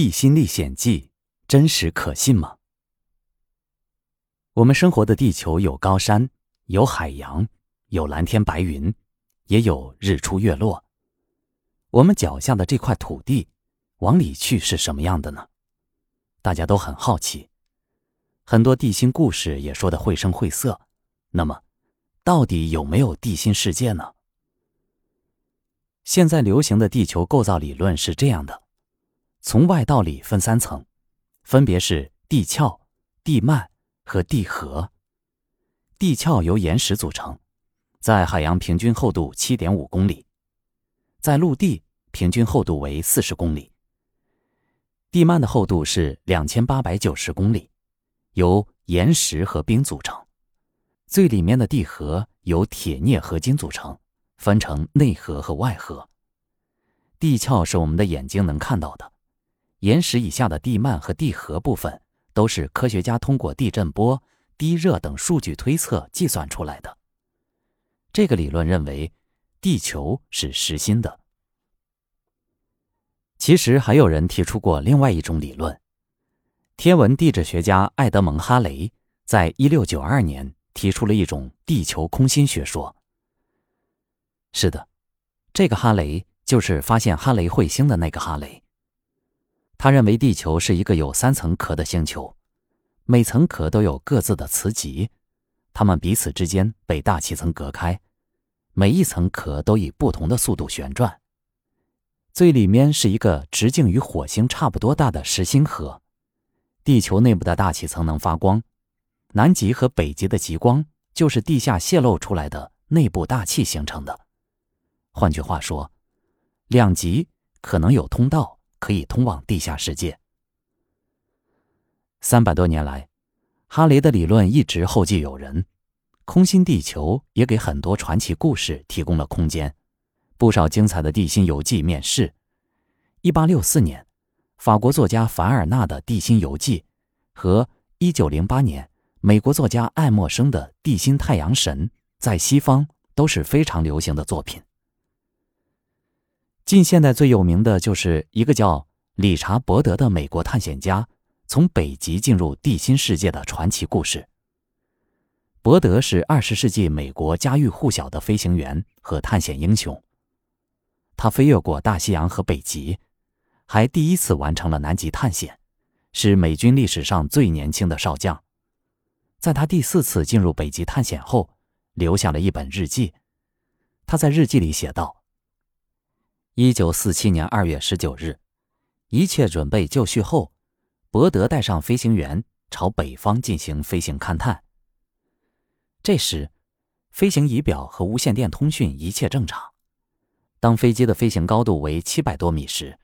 地心历险记真实可信吗？我们生活的地球有高山，有海洋，有蓝天白云，也有日出月落。我们脚下的这块土地，往里去是什么样的呢？大家都很好奇，很多地心故事也说的绘声绘色。那么，到底有没有地心世界呢？现在流行的地球构造理论是这样的。从外到里分三层，分别是地壳、地幔和地核。地壳由岩石组成，在海洋平均厚度七点五公里，在陆地平均厚度为四十公里。地幔的厚度是两千八百九十公里，由岩石和冰组成。最里面的地核由铁镍合金组成，分成内核和外核。地壳是我们的眼睛能看到的。岩石以下的地幔和地核部分，都是科学家通过地震波、地热等数据推测计算出来的。这个理论认为，地球是实心的。其实还有人提出过另外一种理论。天文地质学家爱德蒙·哈雷在一六九二年提出了一种地球空心学说。是的，这个哈雷就是发现哈雷彗星的那个哈雷。他认为地球是一个有三层壳的星球，每层壳都有各自的磁极，它们彼此之间被大气层隔开，每一层壳都以不同的速度旋转。最里面是一个直径与火星差不多大的实心核。地球内部的大气层能发光，南极和北极的极光就是地下泄露出来的内部大气形成的。换句话说，两极可能有通道。可以通往地下世界。三百多年来，哈雷的理论一直后继有人，空心地球也给很多传奇故事提供了空间，不少精彩的地心游记面世。一八六四年，法国作家凡尔纳的《地心游记》和一九零八年美国作家爱默生的《地心太阳神》在西方都是非常流行的作品。近现代最有名的就是一个叫理查·伯德的美国探险家从北极进入地心世界的传奇故事。伯德是二十世纪美国家喻户晓的飞行员和探险英雄。他飞越过大西洋和北极，还第一次完成了南极探险，是美军历史上最年轻的少将。在他第四次进入北极探险后，留下了一本日记。他在日记里写道。一九四七年二月十九日，一切准备就绪后，伯德带上飞行员朝北方进行飞行勘探。这时，飞行仪表和无线电通讯一切正常。当飞机的飞行高度为七百多米时，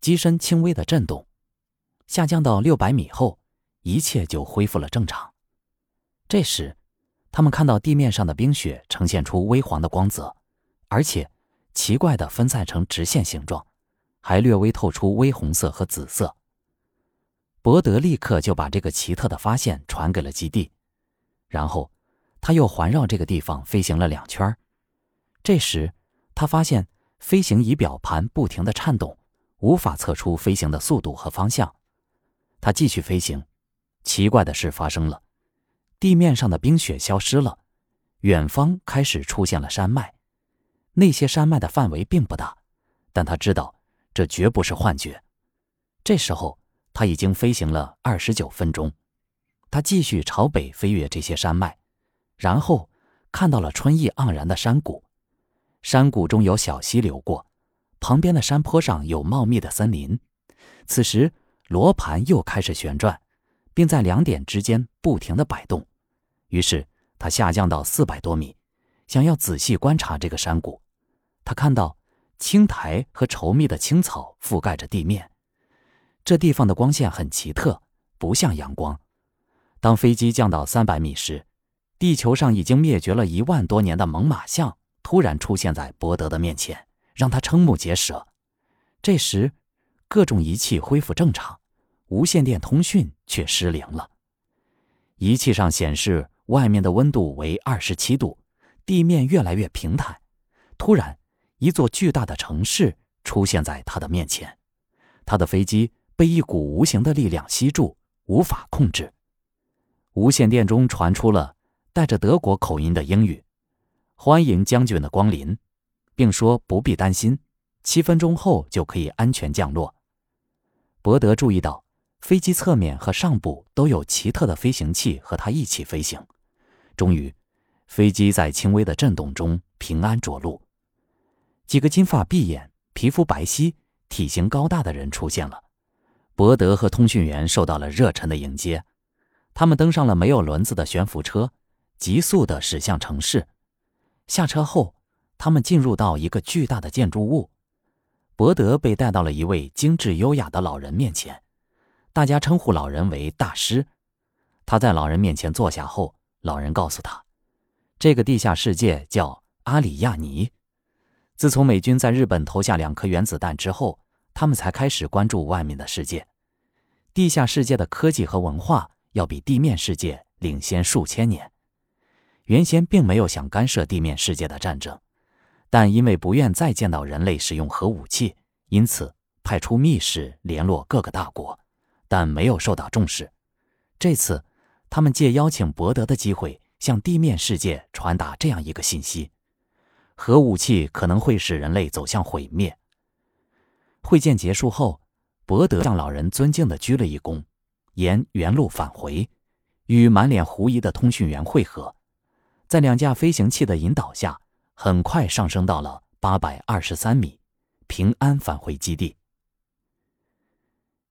机身轻微的震动；下降到六百米后，一切就恢复了正常。这时，他们看到地面上的冰雪呈现出微黄的光泽，而且。奇怪的分散成直线形状，还略微透出微红色和紫色。伯德立刻就把这个奇特的发现传给了基地，然后他又环绕这个地方飞行了两圈。这时，他发现飞行仪表盘不停的颤动，无法测出飞行的速度和方向。他继续飞行，奇怪的事发生了：地面上的冰雪消失了，远方开始出现了山脉。那些山脉的范围并不大，但他知道这绝不是幻觉。这时候他已经飞行了二十九分钟，他继续朝北飞越这些山脉，然后看到了春意盎然的山谷，山谷中有小溪流过，旁边的山坡上有茂密的森林。此时罗盘又开始旋转，并在两点之间不停地摆动。于是他下降到四百多米，想要仔细观察这个山谷。他看到青苔和稠密的青草覆盖着地面，这地方的光线很奇特，不像阳光。当飞机降到三百米时，地球上已经灭绝了一万多年的猛犸象突然出现在伯德的面前，让他瞠目结舌。这时，各种仪器恢复正常，无线电通讯却失灵了。仪器上显示外面的温度为二十七度，地面越来越平坦。突然，一座巨大的城市出现在他的面前，他的飞机被一股无形的力量吸住，无法控制。无线电中传出了带着德国口音的英语：“欢迎将军的光临，并说不必担心，七分钟后就可以安全降落。”伯德注意到，飞机侧面和上部都有奇特的飞行器和他一起飞行。终于，飞机在轻微的震动中平安着陆。几个金发碧眼、皮肤白皙、体型高大的人出现了。伯德和通讯员受到了热忱的迎接。他们登上了没有轮子的悬浮车，急速地驶向城市。下车后，他们进入到一个巨大的建筑物。伯德被带到了一位精致优雅的老人面前，大家称呼老人为大师。他在老人面前坐下后，老人告诉他，这个地下世界叫阿里亚尼。自从美军在日本投下两颗原子弹之后，他们才开始关注外面的世界。地下世界的科技和文化。要比地面世界领先数千年。原先并没有想干涉地面世界的战争，但因为不愿再见到人类使用核武器，因此派出密使联络各个大国，但没有受到重视。这次，他们借邀请博德的机会，向地面世界传达这样一个信息：核武器可能会使人类走向毁灭。会见结束后，伯德向老人尊敬地鞠了一躬。沿原路返回，与满脸狐疑的通讯员会合，在两架飞行器的引导下，很快上升到了八百二十三米，平安返回基地。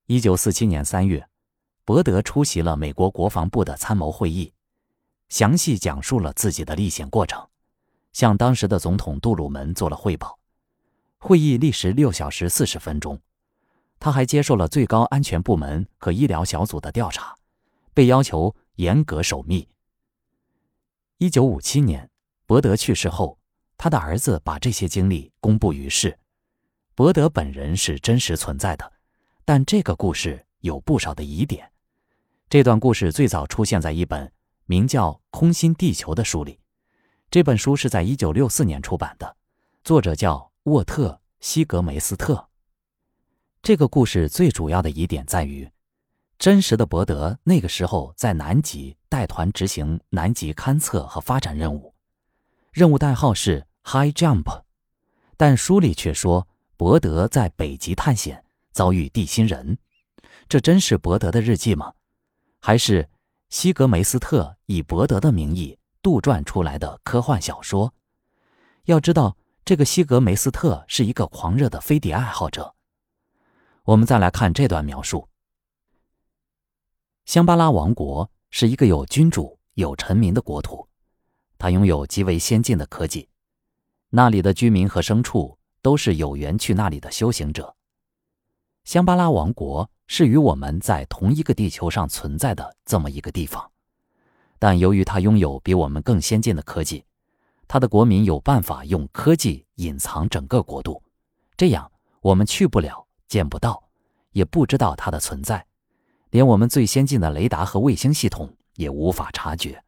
一九四七年三月，伯德出席了美国国防部的参谋会议，详细讲述了自己的历险过程，向当时的总统杜鲁门做了汇报。会议历时六小时四十分钟。他还接受了最高安全部门和医疗小组的调查，被要求严格守密。一九五七年，伯德去世后，他的儿子把这些经历公布于世。伯德本人是真实存在的，但这个故事有不少的疑点。这段故事最早出现在一本名叫《空心地球》的书里，这本书是在一九六四年出版的，作者叫沃特·西格梅斯特。这个故事最主要的疑点在于，真实的伯德那个时候在南极带团执行南极勘测和发展任务，任务代号是 High Jump，但书里却说伯德在北极探险遭遇地心人，这真是伯德的日记吗？还是西格梅斯特以伯德的名义杜撰出来的科幻小说？要知道，这个西格梅斯特是一个狂热的飞碟爱好者。我们再来看这段描述：香巴拉王国是一个有君主、有臣民的国土，它拥有极为先进的科技。那里的居民和牲畜都是有缘去那里的修行者。香巴拉王国是与我们在同一个地球上存在的这么一个地方，但由于它拥有比我们更先进的科技，它的国民有办法用科技隐藏整个国度，这样我们去不了。见不到，也不知道它的存在，连我们最先进的雷达和卫星系统也无法察觉。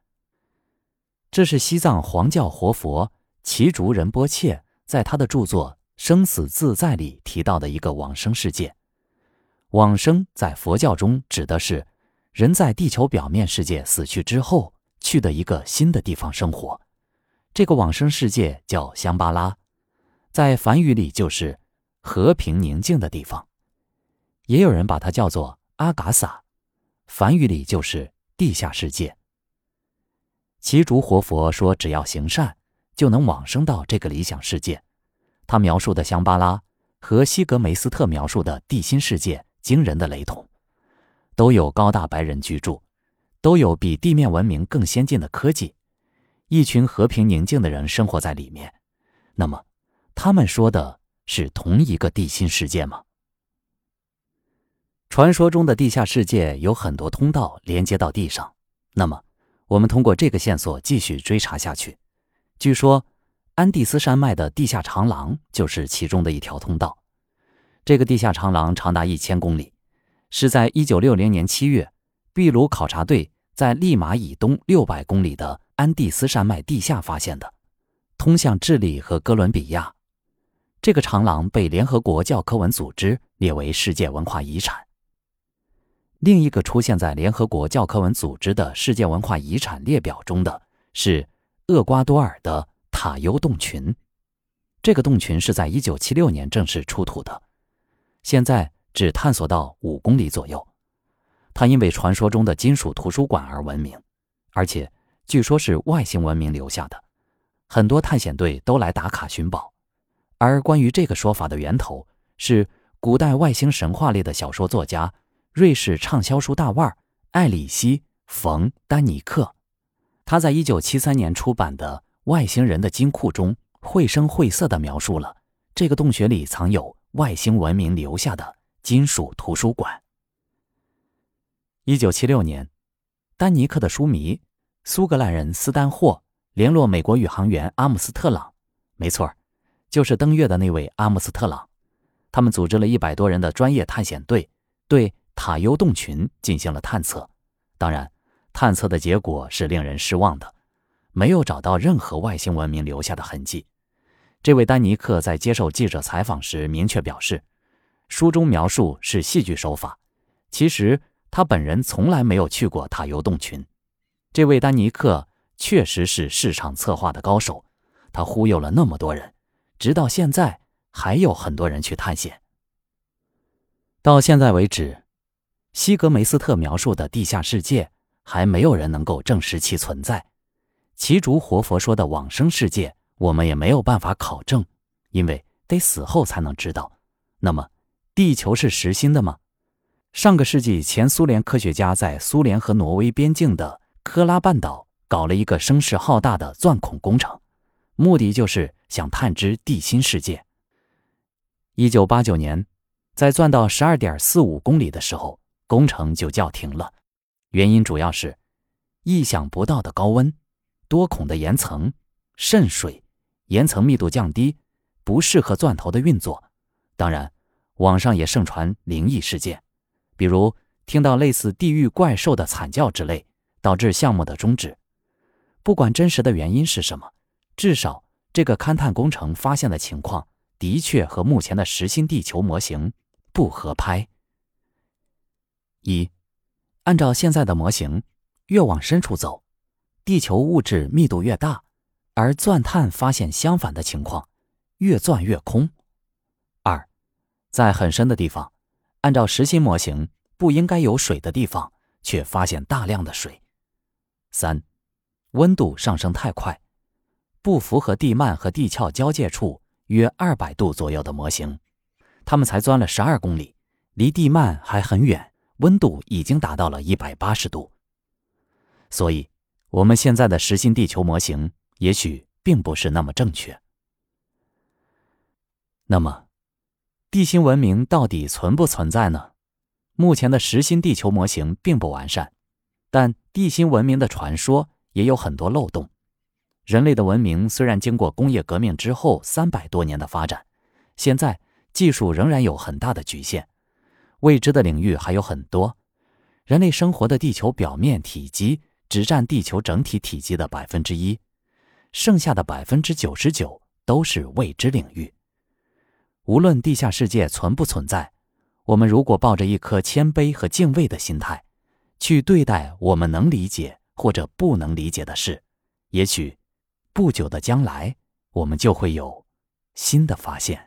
这是西藏黄教活佛奇竹仁波切在他的著作《生死自在》里提到的一个往生世界。往生在佛教中指的是人在地球表面世界死去之后去的一个新的地方生活。这个往生世界叫香巴拉，在梵语里就是。和平宁静的地方，也有人把它叫做阿嘎萨，梵语里就是地下世界。奇竹活佛说，只要行善，就能往生到这个理想世界。他描述的香巴拉和西格梅斯特描述的地心世界惊人的雷同，都有高大白人居住，都有比地面文明更先进的科技，一群和平宁静的人生活在里面。那么，他们说的？是同一个地心世界吗？传说中的地下世界有很多通道连接到地上。那么，我们通过这个线索继续追查下去。据说，安第斯山脉的地下长廊就是其中的一条通道。这个地下长廊长达一千公里，是在一九六零年七月，秘鲁考察队在利马以东六百公里的安第斯山脉地下发现的，通向智利和哥伦比亚。这个长廊被联合国教科文组织列为世界文化遗产，另一个出现在联合国教科文组织的世界文化遗产列表中的是厄瓜多尔的塔尤洞群。这个洞群是在1976年正式出土的，现在只探索到五公里左右。它因为传说中的金属图书馆而闻名，而且据说是外星文明留下的，很多探险队都来打卡寻宝。而关于这个说法的源头，是古代外星神话类的小说作家、瑞士畅销书大腕艾里希·冯·丹尼克，他在1973年出版的《外星人的金库》中绘声绘色地描述了这个洞穴里藏有外星文明留下的金属图书馆。一九七六年，丹尼克的书迷苏格兰人斯丹霍联络美国宇航员阿姆斯特朗，没错，就是登月的那位阿姆斯特朗。他们组织了一百多人的专业探险队，对塔尤洞群进行了探测。当然，探测的结果是令人失望的，没有找到任何外星文明留下的痕迹。这位丹尼克在接受记者采访时明确表示，书中描述是戏剧手法，其实。他本人从来没有去过塔尤洞群，这位丹尼克确实是市场策划的高手，他忽悠了那么多人，直到现在还有很多人去探险。到现在为止，西格梅斯特描述的地下世界还没有人能够证实其存在，其竹活佛说的往生世界，我们也没有办法考证，因为得死后才能知道。那么，地球是实心的吗？上个世纪，前苏联科学家在苏联和挪威边境的科拉半岛搞了一个声势浩大的钻孔工程，目的就是想探知地心世界。一九八九年，在钻到十二点四五公里的时候，工程就叫停了，原因主要是意想不到的高温、多孔的岩层、渗水、岩层密度降低，不适合钻头的运作。当然，网上也盛传灵异事件。比如听到类似地狱怪兽的惨叫之类，导致项目的终止。不管真实的原因是什么，至少这个勘探工程发现的情况的确和目前的实心地球模型不合拍。一，按照现在的模型，越往深处走，地球物质密度越大，而钻探发现相反的情况，越钻越空。在很深的地方。按照实心模型，不应该有水的地方，却发现大量的水。三，温度上升太快，不符合地幔和地壳交界处约二百度左右的模型。他们才钻了十二公里，离地幔还很远，温度已经达到了一百八十度。所以，我们现在的实心地球模型也许并不是那么正确。那么。地心文明到底存不存在呢？目前的实心地球模型并不完善，但地心文明的传说也有很多漏洞。人类的文明虽然经过工业革命之后三百多年的发展，现在技术仍然有很大的局限，未知的领域还有很多。人类生活的地球表面体积只占地球整体体积的百分之一，剩下的百分之九十九都是未知领域。无论地下世界存不存在，我们如果抱着一颗谦卑和敬畏的心态，去对待我们能理解或者不能理解的事，也许不久的将来，我们就会有新的发现。